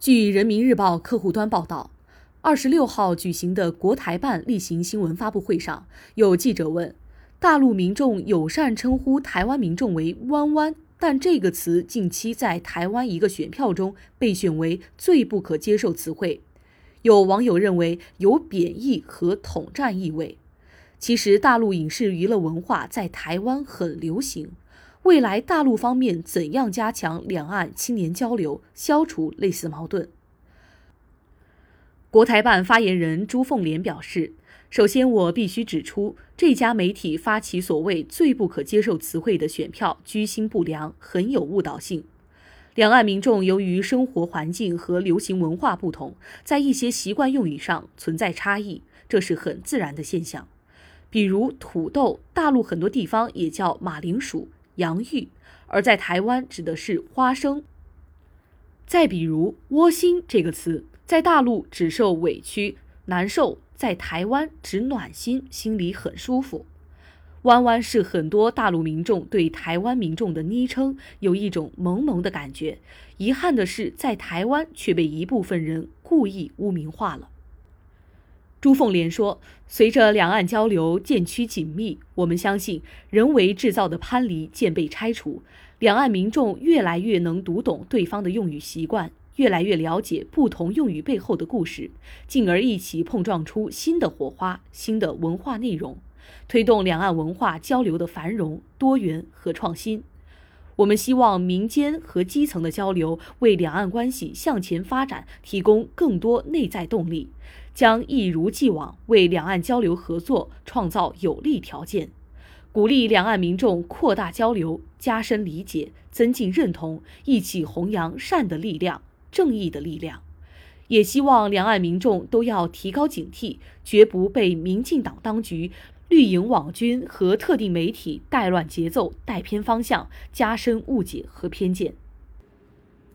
据人民日报客户端报道，二十六号举行的国台办例行新闻发布会上，有记者问：大陆民众友善称呼台湾民众为“弯弯”，但这个词近期在台湾一个选票中被选为最不可接受词汇。有网友认为有贬义和统战意味。其实，大陆影视娱乐文化在台湾很流行。未来大陆方面怎样加强两岸青年交流，消除类似矛盾？国台办发言人朱凤莲表示：“首先，我必须指出，这家媒体发起所谓最不可接受词汇的选票，居心不良，很有误导性。两岸民众由于生活环境和流行文化不同，在一些习惯用语上存在差异，这是很自然的现象。比如土豆，大陆很多地方也叫马铃薯。”洋芋，而在台湾指的是花生。再比如“窝心”这个词，在大陆只受委屈、难受，在台湾指暖心，心里很舒服。“弯弯”是很多大陆民众对台湾民众的昵称，有一种萌萌的感觉。遗憾的是，在台湾却被一部分人故意污名化了。朱凤莲说：“随着两岸交流渐趋紧密，我们相信人为制造的藩篱渐被拆除，两岸民众越来越能读懂对方的用语习惯，越来越了解不同用语背后的故事，进而一起碰撞出新的火花、新的文化内容，推动两岸文化交流的繁荣、多元和创新。我们希望民间和基层的交流，为两岸关系向前发展提供更多内在动力。”将一如既往为两岸交流合作创造有利条件，鼓励两岸民众扩大交流、加深理解、增进认同，一起弘扬善的力量、正义的力量。也希望两岸民众都要提高警惕，绝不被民进党当局、绿营网军和特定媒体带乱节奏、带偏方向，加深误解和偏见。